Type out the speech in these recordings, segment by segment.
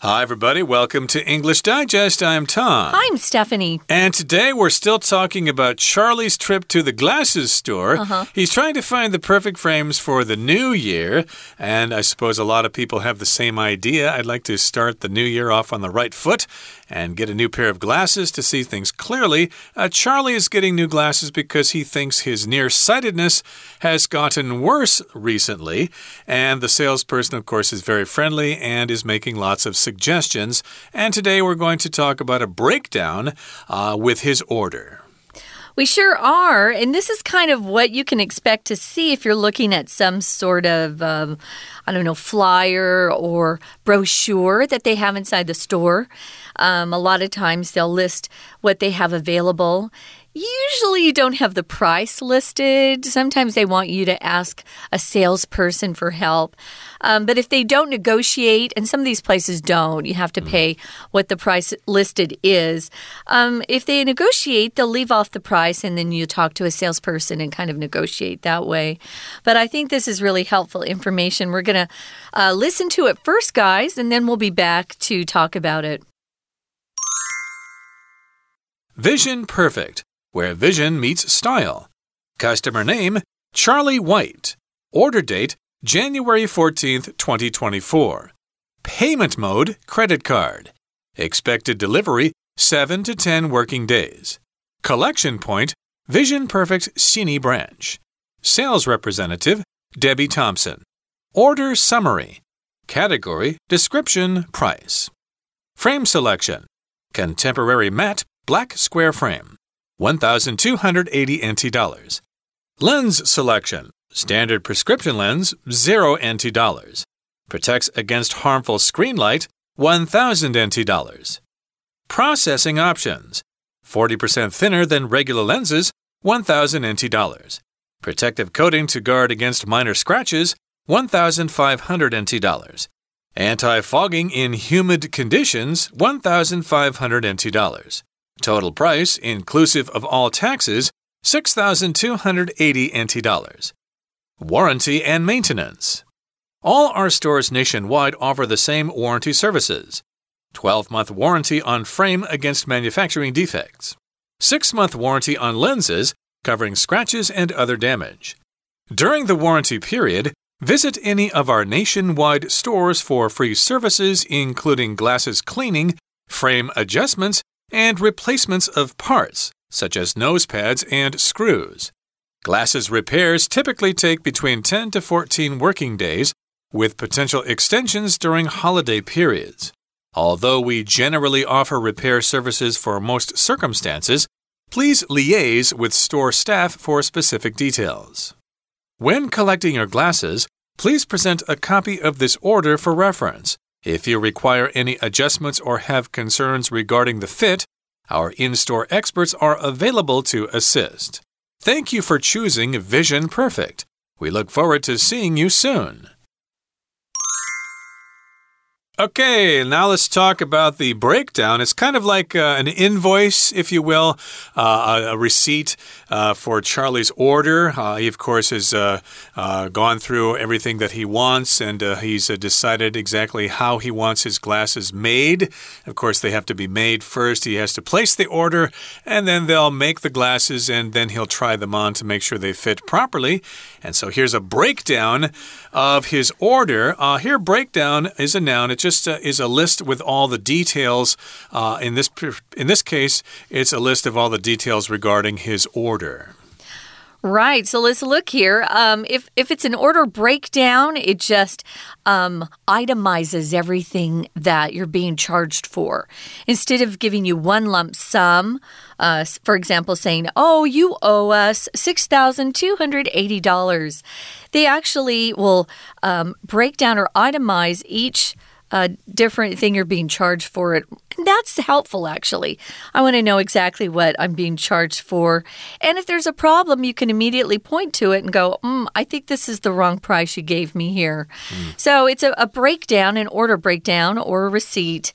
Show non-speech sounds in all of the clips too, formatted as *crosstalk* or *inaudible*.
Hi, everybody. Welcome to English Digest. I'm Tom. I'm Stephanie. And today we're still talking about Charlie's trip to the glasses store. Uh -huh. He's trying to find the perfect frames for the new year. And I suppose a lot of people have the same idea. I'd like to start the new year off on the right foot and get a new pair of glasses to see things clearly. Uh, Charlie is getting new glasses because he thinks his nearsightedness has gotten worse recently. And the salesperson, of course, is very friendly and is making lots of suggestions. And today we're going to talk about a breakdown uh, with his order. We sure are. And this is kind of what you can expect to see if you're looking at some sort of, um, I don't know, flyer or brochure that they have inside the store. Um, a lot of times they'll list what they have available. Usually, you don't have the price listed. Sometimes they want you to ask a salesperson for help. Um, but if they don't negotiate, and some of these places don't, you have to mm. pay what the price listed is. Um, if they negotiate, they'll leave off the price and then you talk to a salesperson and kind of negotiate that way. But I think this is really helpful information. We're going to uh, listen to it first, guys, and then we'll be back to talk about it. Vision Perfect, where vision meets style. Customer name Charlie White. Order date January 14th, 2024. Payment mode credit card. Expected delivery 7 to 10 working days. Collection point Vision Perfect Xinyi branch. Sales representative Debbie Thompson. Order summary. Category Description Price. Frame selection Contemporary matte black square frame 1280 NT dollars. Lens selection Standard prescription lens, 0 NT dollars. Protects against harmful screen light, 1000 NT dollars. Processing options 40% thinner than regular lenses, 1000 NT dollars. Protective coating to guard against minor scratches, 1500 NT dollars. Anti fogging in humid conditions, 1500 NT dollars. Total price, inclusive of all taxes, 6280 NT dollars. Warranty and maintenance. All our stores nationwide offer the same warranty services 12 month warranty on frame against manufacturing defects, 6 month warranty on lenses covering scratches and other damage. During the warranty period, visit any of our nationwide stores for free services, including glasses cleaning, frame adjustments, and replacements of parts, such as nose pads and screws. Glasses repairs typically take between 10 to 14 working days, with potential extensions during holiday periods. Although we generally offer repair services for most circumstances, please liaise with store staff for specific details. When collecting your glasses, please present a copy of this order for reference. If you require any adjustments or have concerns regarding the fit, our in store experts are available to assist. Thank you for choosing Vision Perfect. We look forward to seeing you soon. Okay, now let's talk about the breakdown. It's kind of like uh, an invoice, if you will, uh, a, a, receipt uh, for Charlie's order. Uh, he, of course, has uh, uh, gone through everything that he wants and he's decided exactly how he wants his glasses made. Of course, they have to be made first. He has to place the order and then they'll make the glasses and then he'll try them on to make sure they fit properly. And so here's a breakdown of his order. here, breakdown is a noun. It just uh, is a list with all the details. Uh, in this in this case, it's a list of all the details regarding his order. Right. So let's look here. Um, if if it's an order breakdown, it just um, itemizes everything that you're being charged for. Instead of giving you one lump sum, uh, for example, saying, "Oh, you owe us six thousand two hundred eighty dollars," they actually will um, break down or itemize each a different thing you're being charged for it. And that's helpful, actually. I want to know exactly what I'm being charged for. And if there's a problem, you can immediately point to it and go, mm, I think this is the wrong price you gave me here. Mm. So it's a, a breakdown, an order breakdown, or a receipt.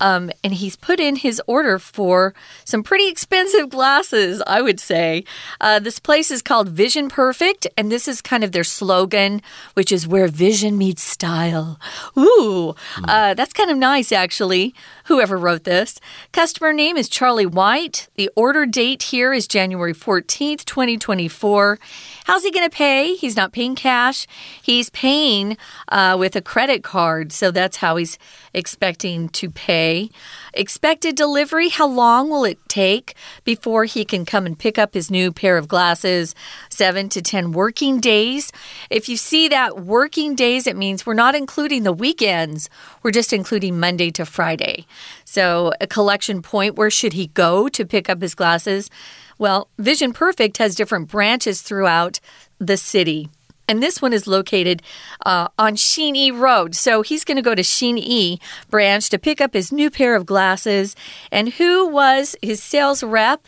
Um, and he's put in his order for some pretty expensive glasses, I would say. Uh, this place is called Vision Perfect, and this is kind of their slogan, which is where vision meets style. Ooh, uh, that's kind of nice, actually. Whoever wrote this. Customer name is Charlie White. The order date here is January 14th, 2024. How's he going to pay? He's not paying cash. He's paying uh, with a credit card. So that's how he's expecting to pay. Expected delivery how long will it take before he can come and pick up his new pair of glasses? Seven to 10 working days. If you see that working days, it means we're not including the weekends, we're just including Monday to Friday. So, a collection point, where should he go to pick up his glasses? Well, Vision Perfect has different branches throughout the city. And this one is located uh, on Sheen Road. So he's going to go to Sheen branch to pick up his new pair of glasses. And who was his sales rep?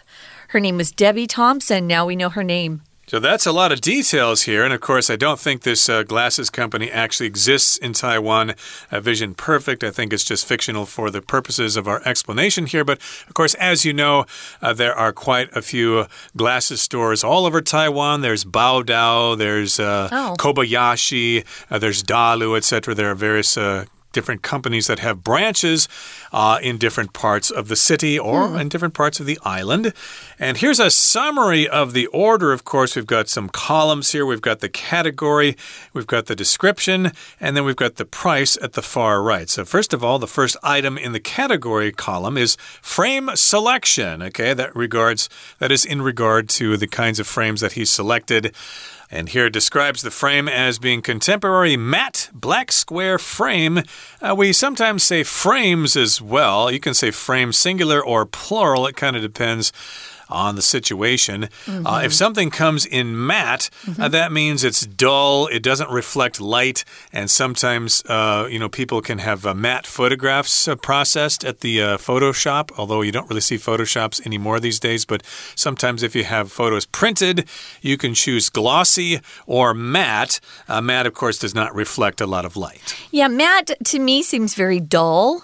Her name was Debbie Thompson. Now we know her name. So that's a lot of details here. And of course, I don't think this uh, glasses company actually exists in Taiwan. Uh, Vision Perfect, I think it's just fictional for the purposes of our explanation here. But of course, as you know, uh, there are quite a few glasses stores all over Taiwan. There's Bao Dao, there's uh, oh. Kobayashi, uh, there's Dalu, etc. There are various uh, different companies that have branches uh, in different parts of the city or mm. in different parts of the island. And here's a summary of the order. Of course, we've got some columns here. We've got the category, we've got the description, and then we've got the price at the far right. So, first of all, the first item in the category column is frame selection. Okay, that regards that is in regard to the kinds of frames that he selected. And here it describes the frame as being contemporary matte black square frame. Uh, we sometimes say frames as well. You can say frame singular or plural, it kind of depends on the situation. Mm -hmm. uh, if mm-hmm. something comes in matte, mm -hmm. uh, mm-hmm. that means it's dull, it doesn't reflect light, and sometimes, uh, you know, people can have uh, matte photographs uh, processed at the uh, photo shop, although you don't really see photo shops anymore these days. But sometimes, if you have photos printed, you can choose glossy or matte. matte, of course, does not reflect a lot of light. Yeah, matte to me seems very dull.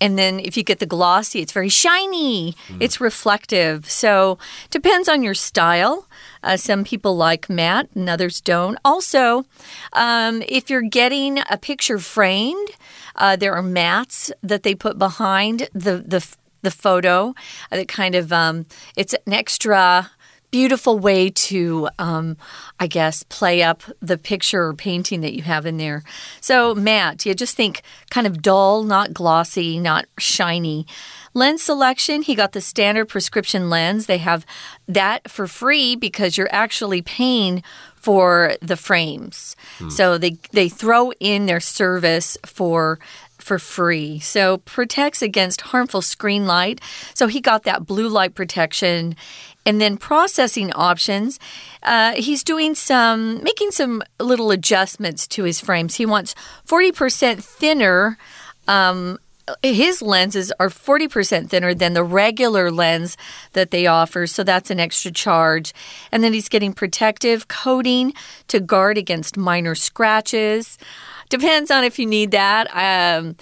And then if you get the glossy, it's very shiny, mm. it's reflective. So, depends on your style. Uh, some people like matte and others don't. Also, um, if you're getting a picture framed, uh, there are mats that they put behind the, the, the photo that kind of um, it's an extra beautiful way to, um, I guess, play up the picture or painting that you have in there. So, matte, you just think kind of dull, not glossy, not shiny. Lens selection, he got the standard prescription lens. They have that for free because you're actually paying for the frames. Hmm. So they they throw in their service for for free. So protects against harmful screen light. So he got that blue light protection and then processing options, uh, he's doing some, making some little adjustments to his frames. He wants 40% thinner. Um, his lenses are 40% thinner than the regular lens that they offer, so that's an extra charge. And then he's getting protective coating to guard against minor scratches. Depends on if you need that. Um,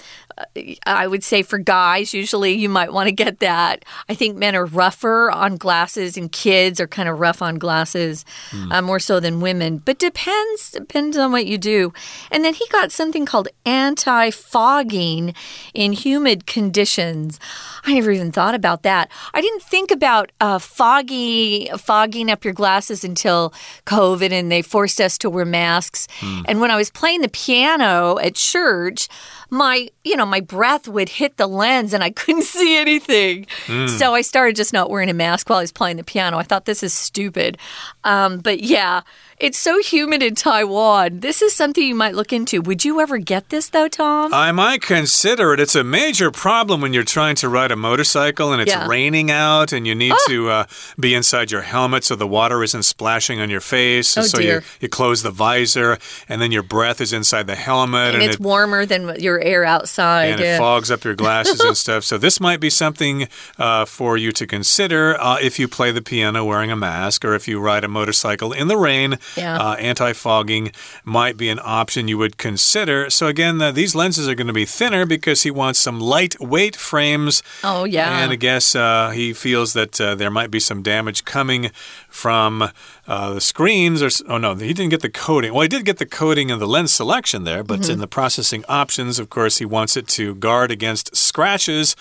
I would say for guys, usually you might want to get that. I think men are rougher on glasses, and kids are kind of rough on glasses mm. uh, more so than women. But depends depends on what you do. And then he got something called anti fogging in humid conditions. I never even thought about that. I didn't think about uh, foggy fogging up your glasses until COVID, and they forced us to wear masks. Mm. And when I was playing the piano at church my, you know, my breath would hit the lens and I couldn't *laughs* see anything. Mm. So I started just not wearing a mask while I was playing the piano. I thought this is stupid. Um, but yeah, it's so humid in Taiwan. This is something you might look into. Would you ever get this, though, Tom? I might consider it. It's a major problem when you're trying to ride a motorcycle and it's yeah. raining out and you need oh. to uh, be inside your helmet so the water isn't splashing on your face. Oh, so dear. You, you close the visor and then your breath is inside the helmet. And, and it's it, warmer than your air outside. And it fogs up your glasses and *laughs* stuff. So, this might be something uh, for you to consider uh, if you play the piano wearing a mask or if you ride a motorcycle in the rain. Yeah. Uh, Anti fogging might be an option you would consider. So, again, uh, these lenses are going to be thinner because he wants some lightweight frames. Oh, yeah. And I guess uh, he feels that uh, there might be some damage coming from uh, the screens. Or oh no, he didn't get the coating. Well, he did get the coating and the lens selection there, but mm -hmm. in the processing options, of course, he wants it to guard against scratches.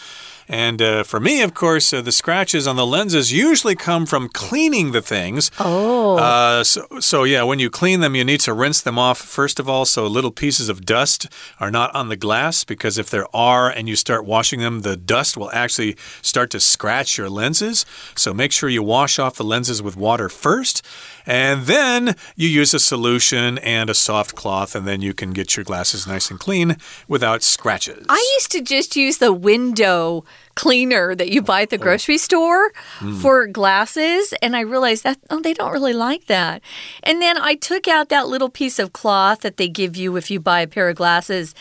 And uh, for me, of course, uh, the scratches on the lenses usually come from cleaning the things. Oh. Uh, so, so, yeah, when you clean them, you need to rinse them off, first of all, so little pieces of dust are not on the glass, because if there are and you start washing them, the dust will actually start to scratch your lenses. So make sure you wash off the lenses with water first. And then you use a solution and a soft cloth, and then you can get your glasses nice and clean without scratches. I used to just use the window cleaner that you buy at the oh. grocery store mm. for glasses. And I realized that, oh, they don't really like that. And then I took out that little piece of cloth that they give you if you buy a pair of glasses.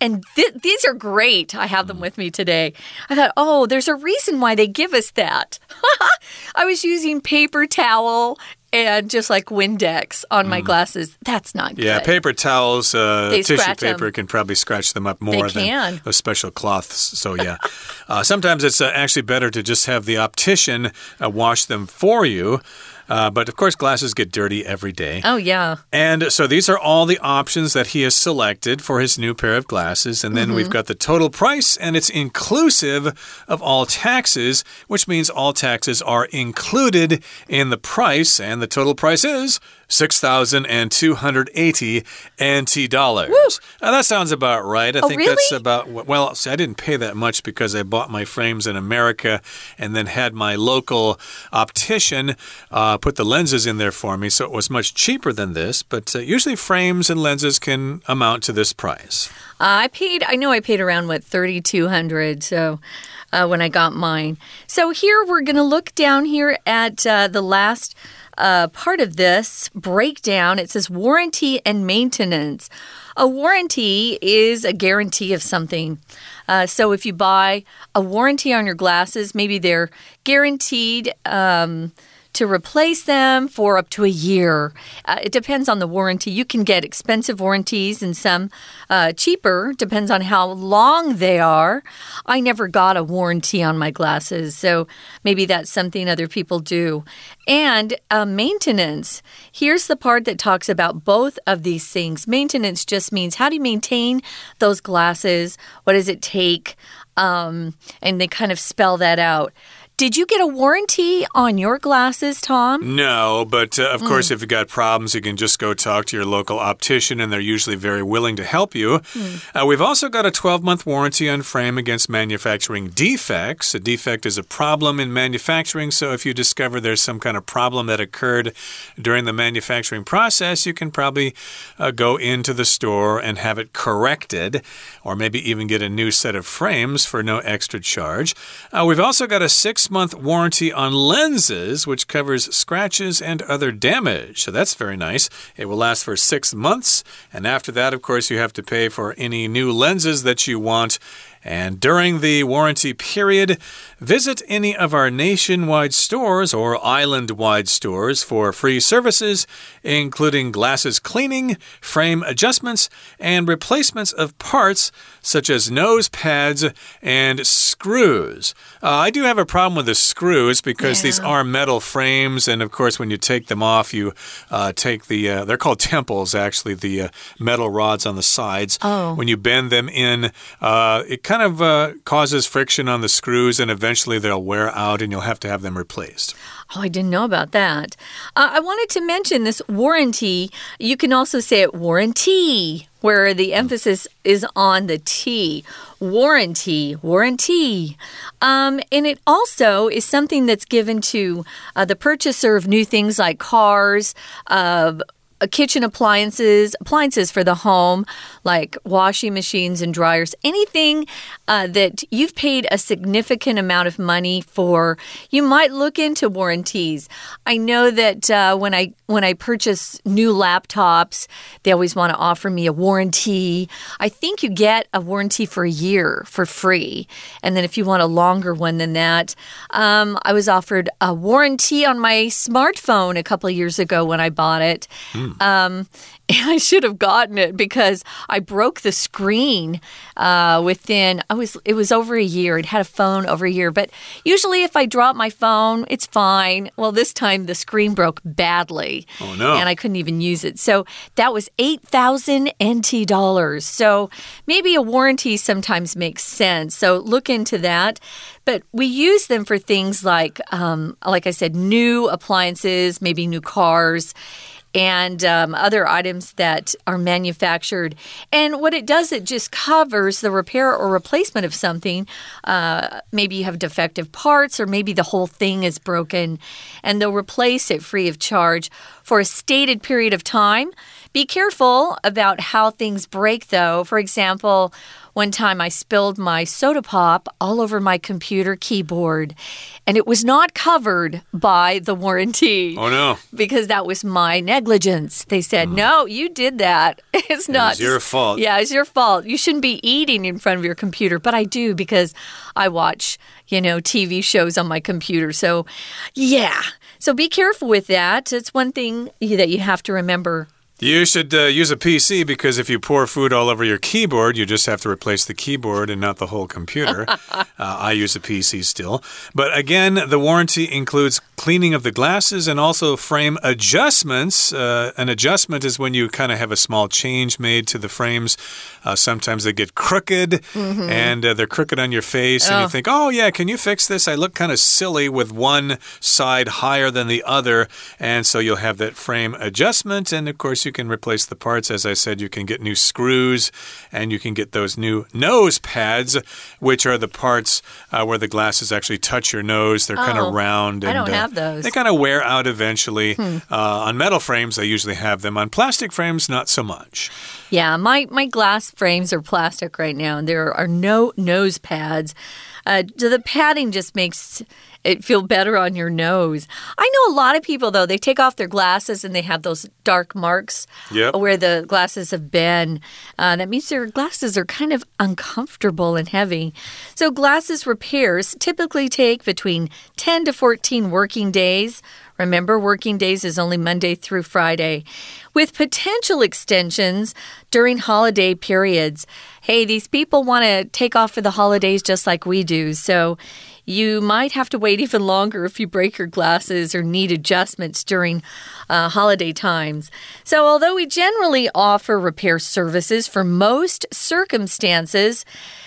And th these are great. I have them mm. with me today. I thought, oh, there's a reason why they give us that. *laughs* I was using paper towel and just like Windex on my mm. glasses. That's not good. Yeah, paper towels, uh, tissue paper them. can probably scratch them up more they than a special cloth. So, yeah. uh, sometimes it's uh, actually better to just have the optician uh, wash them for you. Uh, but of course, glasses get dirty every day. Oh, yeah. And so these are all the options that he has selected for his new pair of glasses. And then mm -hmm. we've got the total price, and it's inclusive of all taxes, which means all taxes are included in the price. And the total price is 6,280 NT dollars. Now, that sounds about right. I oh, think really? that's about, well, see, I didn't pay that much because I bought my frames in America and then had my local optician uh, put the lenses in there for me. So it was much cheaper than this. But uh, usually frames and lenses can amount to this price. Uh, I paid, I know I paid around, what, 3,200. So. Uh, when I got mine. So here we're going to look down here at uh, the last uh, part of this breakdown. It says warranty and maintenance. A warranty is a guarantee of something. Uh, so if you buy a warranty on your glasses, maybe they're guaranteed. Um, to replace them for up to a year. Uh, it depends on the warranty. You can get expensive warranties and some uh, cheaper, depends on how long they are. I never got a warranty on my glasses, so maybe that's something other people do. And uh, maintenance. Here's the part that talks about both of these things. Maintenance just means how do you maintain those glasses? What does it take? Um, and they kind of spell that out. Did you get a warranty on your glasses, Tom? No, but uh, of mm. course, if you've got problems, you can just go talk to your local optician, and they're usually very willing to help you. Mm. Uh, we've also got a 12 month warranty on frame against manufacturing defects. A defect is a problem in manufacturing, so if you discover there's some kind of problem that occurred during the manufacturing process, you can probably uh, go into the store and have it corrected, or maybe even get a new set of frames for no extra charge. Uh, we've also got a six month warranty on lenses, which covers scratches and other damage. So that's very nice. It will last for six months. And after that, of course, you have to pay for any new lenses that you want. And during the warranty period, visit any of our nationwide stores or island wide stores for free services, including glasses cleaning, frame adjustments, and replacements of parts such as nose pads and screws. Uh, I do have a problem with the screws because yeah. these are metal frames, and of course, when you take them off, you uh, take the, uh, they're called temples actually, the uh, metal rods on the sides. Oh. When you bend them in, uh, it kind of uh, causes friction on the screws, and eventually they'll wear out and you'll have to have them replaced. Oh, I didn't know about that. Uh, I wanted to mention this warranty. You can also say it warranty, where the emphasis is on the T. Warranty, warranty. Um, and it also is something that's given to uh, the purchaser of new things like cars, uh, kitchen appliances, appliances for the home, like washing machines and dryers, anything uh, that you've paid a significant amount of money for, you might look into warranties. I know that uh, when I when I purchase new laptops, they always want to offer me a warranty. I think you get a warranty for a year for free, and then if you want a longer one than that, um, I was offered a warranty on my smartphone a couple years ago when I bought it. Mm. Um, *laughs* and I should have gotten it because I broke the screen uh, within. I was it was over a year. It had a phone over a year, but usually if I drop my phone, it's fine. Well, this time the screen broke badly. Oh no! And I couldn't even use it. So that was eight thousand NT dollars. So maybe a warranty sometimes makes sense. So look into that. But we use them for things like, um, like I said, new appliances, maybe new cars and um, other items that are manufactured. And what it does, it just covers the repair or replacement of something. Uh, maybe you have defective parts, or maybe the whole thing is broken, and they'll replace it free of charge for a stated period of time. Be careful about how things break, though. For example, one time I spilled my soda pop all over my computer keyboard, and it was not covered by the warranty. Oh, no. Because that was my negligence. They said, mm. no, you did that. *laughs* It's not. It's your fault. Yeah, it's your fault. You shouldn't be eating in front of your computer, but I do because I watch, you know, TV shows on my computer. So, yeah. So be careful with that. It's one thing that you have to remember you should uh, use a PC because if you pour food all over your keyboard, you just have to replace the keyboard and not the whole computer. *laughs* uh, I use a PC still. But again, the warranty includes cleaning of the glasses and also frame adjustments. Uh, an adjustment is when you kind of have a small change made to the frames. Uh, sometimes they get crooked mm -hmm. and uh, they're crooked on your face, oh. and you oh. think, oh, yeah, can you fix this? I look kind of silly with one side higher than the other. And so you'll have that frame adjustment. And of course, you can replace the parts. As I said, you can get new screws and you can get those new nose pads, which are the parts uh, where the glasses actually touch your nose. They're oh, kind of round. And, Those. They kind of wear out eventually. Hmm. Uh, on metal frames, I usually have them. On plastic frames, not so much. Yeah, my, my glass frames are plastic right now, and there are no nose pads. Uh, the padding just makes it feel better on your nose. I know a lot of people though, they take off their glasses and they have those dark marks yep. where the glasses have been. Uh, that means their glasses are kind of uncomfortable and heavy. So glasses repairs typically take between 10 to 14 working days. Remember, working days is only Monday through Friday, with potential extensions during holiday periods. Hey, these people want to take off for the holidays just like we do. So you might have to wait even longer if you break your glasses or need adjustments during uh, holiday times. So, although we generally offer repair services for most circumstances,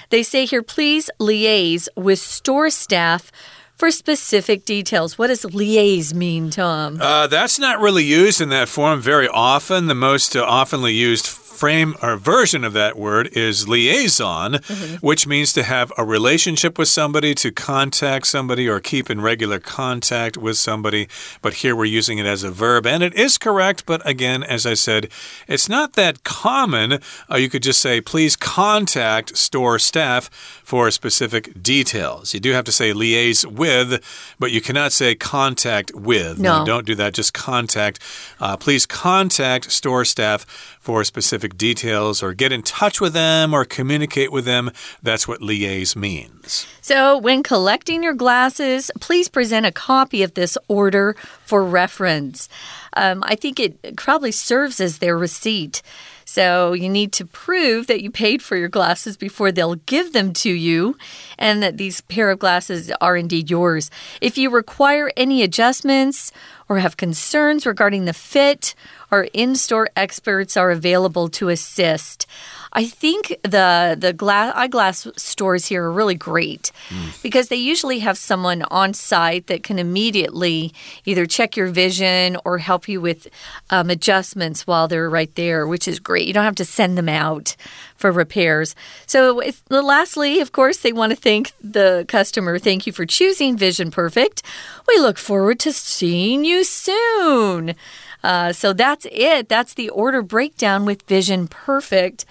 they say here please liaise with store staff for specific details. What does liaise mean, Tom? Uh, that's not really used in that form very often. The most uh, oftenly used frame or version of that word is liaison, mm -hmm. which means to have a relationship with somebody, to contact somebody, or keep in regular contact with somebody. But here we're using it as a verb, and it is correct. But again, as I said, it's not that common. Uh, you could just say, please contact store staff for specific details. You do have to say liaise with, but you cannot say contact with. No. no don't do that. Just contact. Uh, please contact store staff for specific details or get in touch with them or communicate with them. That's what liaise means. So, when collecting your glasses, please present a copy of this order for reference. Um, I think it probably serves as their receipt. So you need to prove that you paid for your glasses before they'll give them to you and that these pair of glasses are indeed yours. If you require any adjustments or have concerns regarding the fit, our in store experts are available to assist. I think the the glass eyeglass stores here are really great mm. because they usually have someone on site that can immediately either check your vision or help you with um, adjustments while they're right there, which is great. You don't have to send them out for repairs. So, lastly, of course, they want to thank the customer. Thank you for choosing Vision Perfect. We look forward to seeing you soon. Uh, so that's it. That's the order breakdown with Vision Perfect.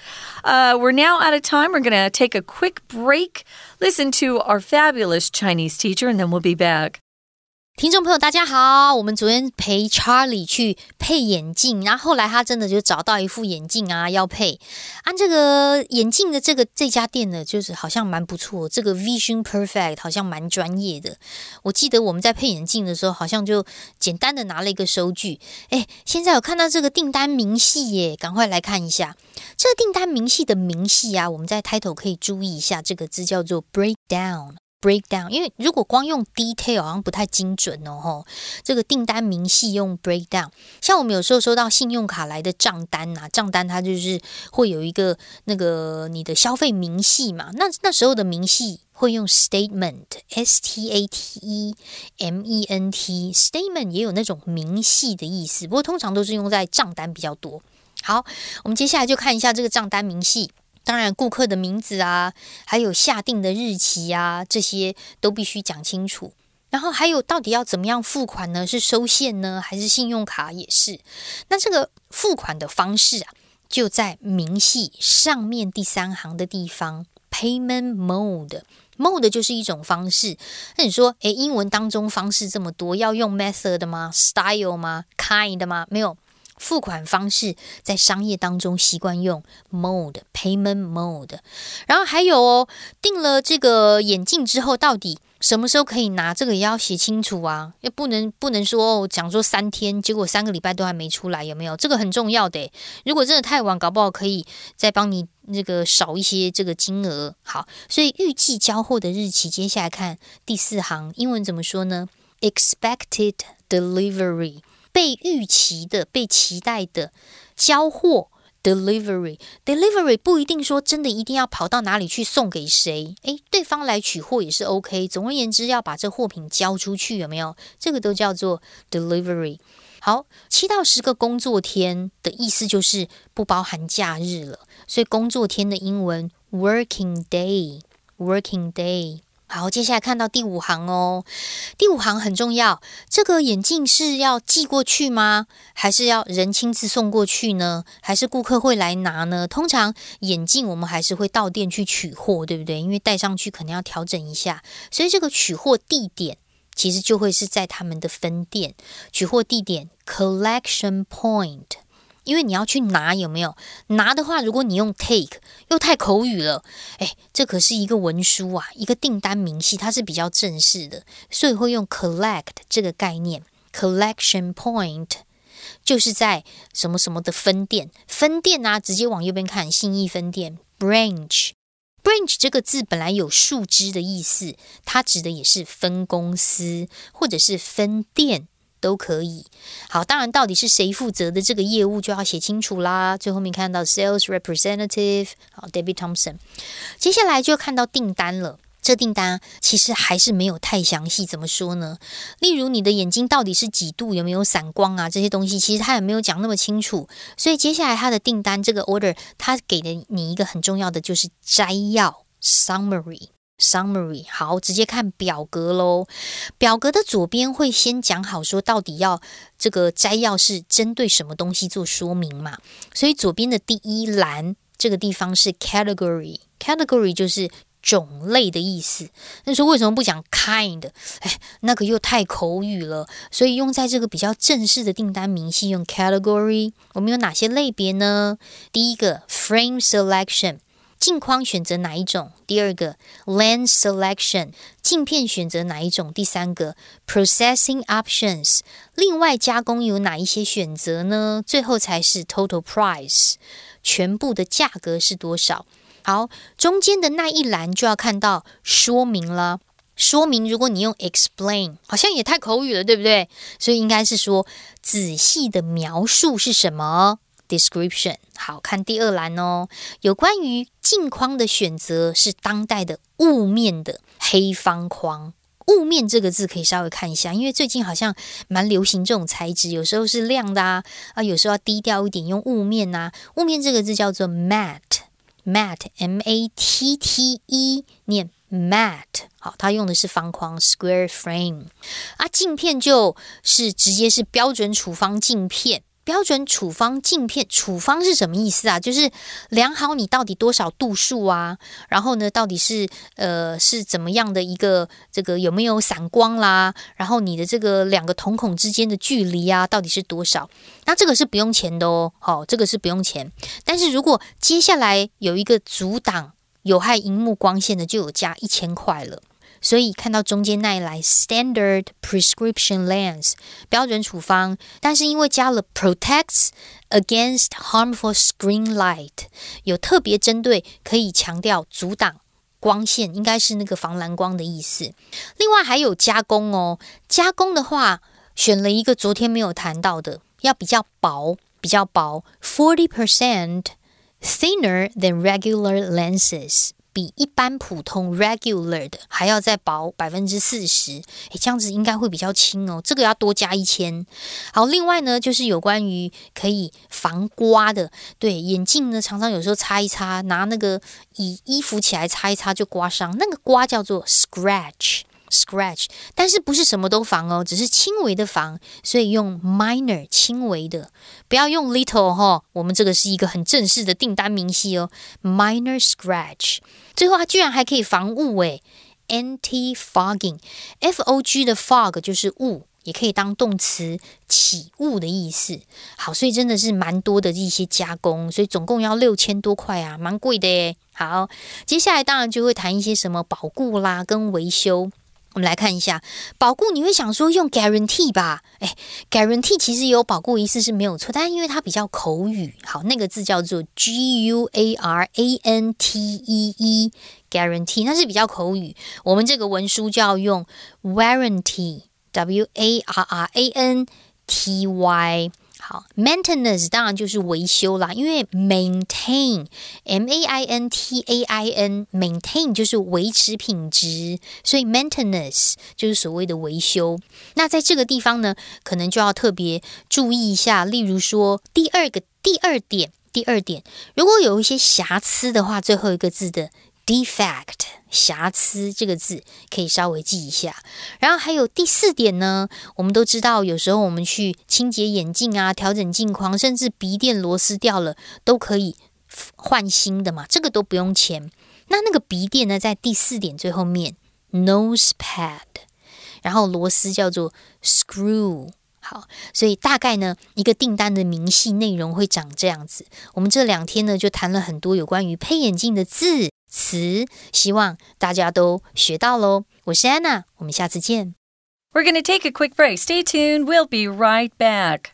Uh, we're now out of time. We're going to take a quick break, listen to our fabulous Chinese teacher, and then we'll be back. 听众朋友，大家好！我们昨天陪 Charlie 去配眼镜，然后后来他真的就找到一副眼镜啊，要配。按这个眼镜的这个这家店呢，就是好像蛮不错，这个 Vision Perfect 好像蛮专业的。我记得我们在配眼镜的时候，好像就简单的拿了一个收据。哎，现在有看到这个订单明细耶，赶快来看一下这个订单明细的明细啊！我们在 title 可以注意一下这个字叫做 breakdown。breakdown，因为如果光用 detail 好像不太精准哦。吼，这个订单明细用 breakdown，像我们有时候收到信用卡来的账单呐，账单它就是会有一个那个你的消费明细嘛。那那时候的明细会用 statement，s t a t e m e n t，statement 也有那种明细的意思，不过通常都是用在账单比较多。好，我们接下来就看一下这个账单明细。当然，顾客的名字啊，还有下定的日期啊，这些都必须讲清楚。然后还有，到底要怎么样付款呢？是收现呢，还是信用卡也是？那这个付款的方式啊，就在明细上面第三行的地方，payment mode，mode 就是一种方式。那你说，诶，英文当中方式这么多，要用 method 吗？style 吗？kind 吗？没有。付款方式在商业当中习惯用 mode payment mode，然后还有哦，订了这个眼镜之后，到底什么时候可以拿？这个也要写清楚啊，也不能不能说哦，讲说三天，结果三个礼拜都还没出来，有没有？这个很重要的。如果真的太晚，搞不好可以再帮你那个少一些这个金额。好，所以预计交货的日期，接下来看第四行，英文怎么说呢？Expected delivery。被预期的、被期待的交货 （delivery），delivery 不一定说真的一定要跑到哪里去送给谁，诶，对方来取货也是 OK。总而言之，要把这货品交出去，有没有？这个都叫做 delivery。好，七到十个工作天的意思就是不包含假日了，所以工作天的英文 working day，working day。好，接下来看到第五行哦。第五行很重要，这个眼镜是要寄过去吗？还是要人亲自送过去呢？还是顾客会来拿呢？通常眼镜我们还是会到店去取货，对不对？因为戴上去可能要调整一下，所以这个取货地点其实就会是在他们的分店。取货地点 collection point。因为你要去拿有没有拿的话，如果你用 take 又太口语了，哎，这可是一个文书啊，一个订单明细，它是比较正式的，所以会用 collect 这个概念。collection point 就是在什么什么的分店，分店啊，直接往右边看，信义分店 branch branch 这个字本来有树枝的意思，它指的也是分公司或者是分店。都可以。好，当然，到底是谁负责的这个业务就要写清楚啦。最后面看到 sales representative，好，David Thompson。接下来就看到订单了。这订单其实还是没有太详细，怎么说呢？例如你的眼睛到底是几度，有没有散光啊？这些东西其实他也没有讲那么清楚。所以接下来他的订单这个 order，他给的你一个很重要的就是摘要 summary。Summary 好，直接看表格喽。表格的左边会先讲好，说到底要这个摘要是针对什么东西做说明嘛？所以左边的第一栏这个地方是 Category，Category 就是种类的意思。那说为什么不讲 Kind？哎，那个又太口语了，所以用在这个比较正式的订单明细用 Category。我们有哪些类别呢？第一个 Frame Selection。镜框选择哪一种？第二个 lens selection，镜片选择哪一种？第三个 processing options，另外加工有哪一些选择呢？最后才是 total price，全部的价格是多少？好，中间的那一栏就要看到说明了。说明，如果你用 explain，好像也太口语了，对不对？所以应该是说仔细的描述是什么？Description 好看第二栏哦，有关于镜框的选择是当代的雾面的黑方框。雾面这个字可以稍微看一下，因为最近好像蛮流行这种材质，有时候是亮的啊，啊，有时候要低调一点，用雾面呐。雾面这个字叫做 mat，mat m a t t e，念 mat。好，它用的是方框 （square frame）。啊，镜片就是直接是标准处方镜片。标准处方镜片，处方是什么意思啊？就是量好你到底多少度数啊，然后呢，到底是呃是怎么样的一个这个有没有散光啦？然后你的这个两个瞳孔之间的距离啊，到底是多少？那这个是不用钱的哦，好，这个是不用钱。但是如果接下来有一个阻挡有害荧幕光线的，就有加一千块了。所以看到中间那一来 standard prescription lens 标准处方，但是因为加了 protects against harmful screen light，有特别针对，可以强调阻挡光线，应该是那个防蓝光的意思。另外还有加工哦，加工的话选了一个昨天没有谈到的，要比较薄，比较薄，forty percent thinner than regular lenses。 比一般普通 regular 的还要再薄百分之四十，诶，这样子应该会比较轻哦。这个要多加一千。好，另外呢，就是有关于可以防刮的，对眼镜呢，常常有时候擦一擦，拿那个以衣服起来擦一擦就刮伤，那个刮叫做 scratch。Scratch，但是不是什么都防哦，只是轻微的防，所以用 minor 轻微的，不要用 little 哈。我们这个是一个很正式的订单明细哦，minor scratch。最后它居然还可以防雾诶 a n t i fogging，F O G 的 fog 就是雾，也可以当动词起雾的意思。好，所以真的是蛮多的一些加工，所以总共要六千多块啊，蛮贵的诶。好，接下来当然就会谈一些什么保固啦跟维修。我们来看一下保固，你会想说用 guarantee 吧？哎，guarantee 其实有保固意思是没有错，但因为它比较口语，好，那个字叫做 g u a r a n t e e，guarantee，它是比较口语。我们这个文书就要用 warranty，w a r r a n t y。好，maintenance 当然就是维修啦，因为 maintain，m a i n t a i n，maintain 就是维持品质，所以 maintenance 就是所谓的维修。那在这个地方呢，可能就要特别注意一下，例如说第二个第二点，第二点，如果有一些瑕疵的话，最后一个字的。defect 瑕疵这个字可以稍微记一下，然后还有第四点呢，我们都知道，有时候我们去清洁眼镜啊，调整镜框，甚至鼻垫螺丝掉了都可以换新的嘛，这个都不用钱。那那个鼻垫呢，在第四点最后面 nose pad，然后螺丝叫做 screw。好，所以大概呢，一个订单的明细内容会长这样子。我们这两天呢，就谈了很多有关于配眼镜的字。词，希望大家都学到喽。我是安娜，我们下次见。We're going to take a quick break. Stay tuned. We'll be right back.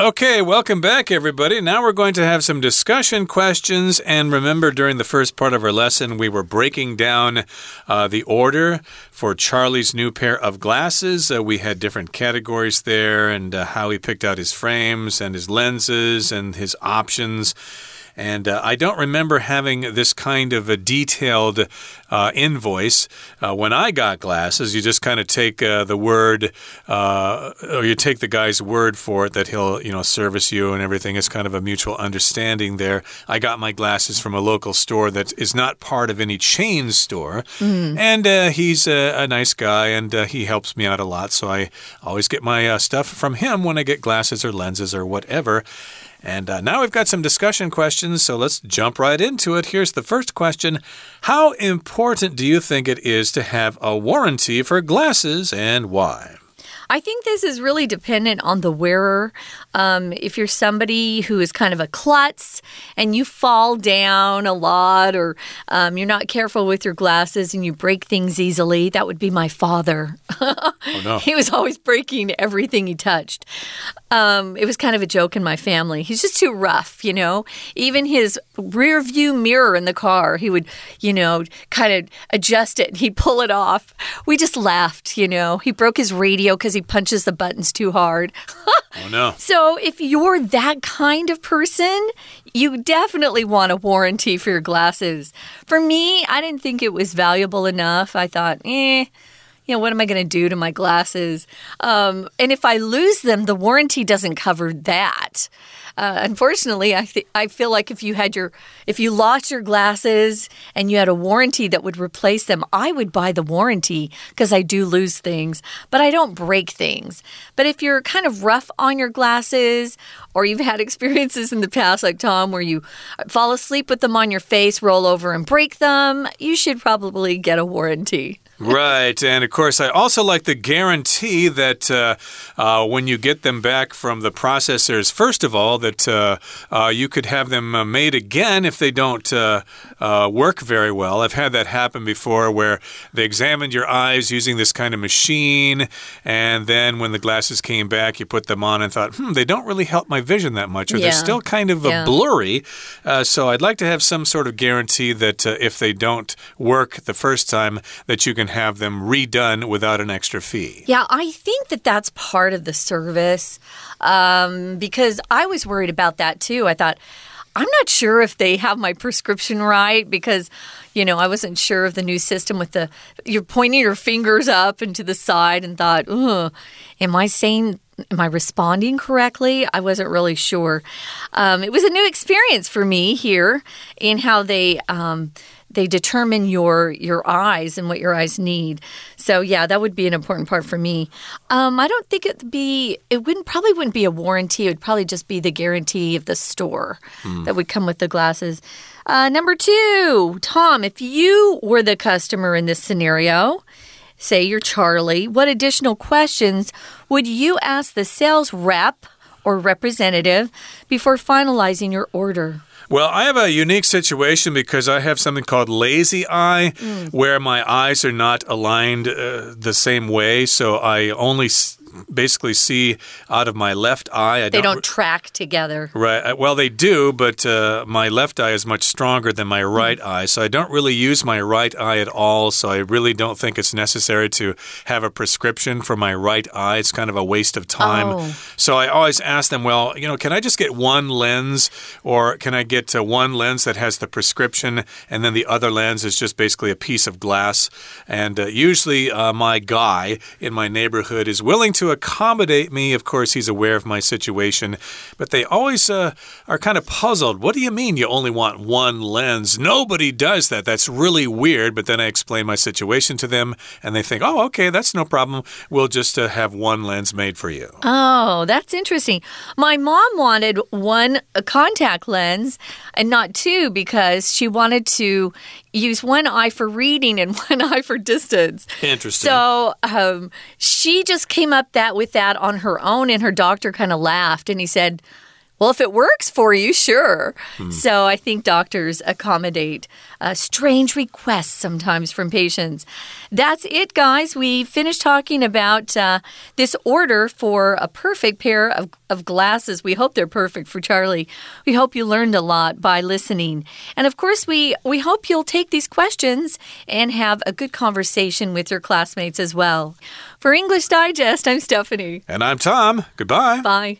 Okay, welcome back, everybody. Now we're going to have some discussion questions. And remember, during the first part of our lesson, we were breaking down uh, the order for Charlie's new pair of glasses. Uh, we had different categories there and uh, how he picked out his frames and his lenses and his options. And uh, I don't remember having this kind of a detailed uh, invoice. Uh, when I got glasses, you just kind of take uh, the word, uh, or you take the guy's word for it that he'll, you know, service you and everything. It's kind of a mutual understanding there. I got my glasses from a local store that is not part of any chain store. Mm. And uh, he's a, a, nice guy and he helps me out a lot. So I always get my stuff from him when I get glasses or lenses or whatever. And uh, now we've got some discussion questions, so let's jump right into it. Here's the first question How important do you think it is to have a warranty for glasses and why? I think this is really dependent on the wearer. Um, if you're somebody who is kind of a klutz and you fall down a lot, or um, you're not careful with your glasses and you break things easily, that would be my father. oh, no. *laughs* He was always breaking everything he touched. Um, it was kind of a joke in my family. He's just too rough, you know. Even his rear view mirror in the car, he would, you know, kind of adjust it. He'd pull it off. We just laughed, you know. He broke his radio because he punches the buttons too hard. *laughs* oh, no. So if you're that kind of person, you definitely want a warranty for your glasses. For me, I didn't think it was valuable enough. I thought, eh you know, what am I going to do to my glasses? Um, and if I lose them, the warranty doesn't cover that. Uh, unfortunately, I I feel like if you had your if you lost your glasses and you had a warranty that would replace them, I would buy the warranty because I do lose things, but I don't break things. But if you're kind of rough on your glasses or you've had *laughs* experiences in the past like Tom where you fall asleep with them on your face, roll over and break them, you should probably get a warranty. Right. And of course, I also like the guarantee that uh, uh, when you get them back from the processors, first of all, that uh, uh you could have them uh, made again if they don't uh, work very well. I've had that happen before where they examined your eyes using this kind of machine. And then when the glasses came back, you put them on and thought, hmm, they don't really help my vision that much, or yeah. they're still kind of yeah. blurry. so I'd like to have some sort of guarantee that if they don't work the first time, that you can have them redone without an extra fee. Yeah, I think that that's part of the service um, because I was worried about that too. I thought, I'm not sure if they have my prescription right because, you know, I wasn't sure of the new system with the you're pointing your fingers up and to the side and thought, am I saying am I responding correctly? I wasn't really sure. Um, it was a new experience for me here in how they. Um, they determine your your eyes and what your eyes need. So yeah, that would be an important part for me. Um, I don't think it'd be it wouldn't probably wouldn't be a warranty. It would probably just be the guarantee of the store mm. that would come with the glasses. Uh, number two, Tom, if you were the customer in this scenario, say you're Charlie, what additional questions would you ask the sales rep or representative before finalizing your order? Well, I have a unique situation because I have something called lazy eye, mm. where my eyes are not aligned uh, the same way. So I only basically see out of my left eye. I they don't, don't track together. Right. Uh, well, they do, but uh, my left eye is much stronger than my right mm. eye. So I don't really use my right eye at all. So I really don't think it's necessary to have a prescription for my right eye. It's kind of a waste of time. Oh. So I always ask them, well, you know, can I just get one lens or can I get uh, one lens that has the prescription and then the other lens is just basically a piece of glass? And uh, usually uh, my guy in my neighborhood is willing to accommodate me. Of course, he's aware of my situation, but they always uh, are kind of puzzled. What do you mean you only want one lens? Nobody does that. That's really weird. But then I explain my situation to them, and they think, oh, okay, that's no problem. We'll just uh, have one lens made for you. Oh, that's interesting. My mom wanted one contact lens and not two because she wanted to use one eye for reading and *laughs* one eye for distance. Interesting. So um, she just came up that with that on her own, and her doctor kind of laughed and he said, well, if it works for you, sure. Hmm. So I think doctors accommodate uh, strange requests sometimes from patients. That's it, guys. We finished talking about uh, this order for a perfect pair of, of glasses. We hope they're perfect for Charlie. We hope you learned a lot by listening. And of course, we, we hope you'll take these questions and have a good conversation with your classmates as well. For English Digest, I'm Stephanie. And I'm Tom. Goodbye. Bye.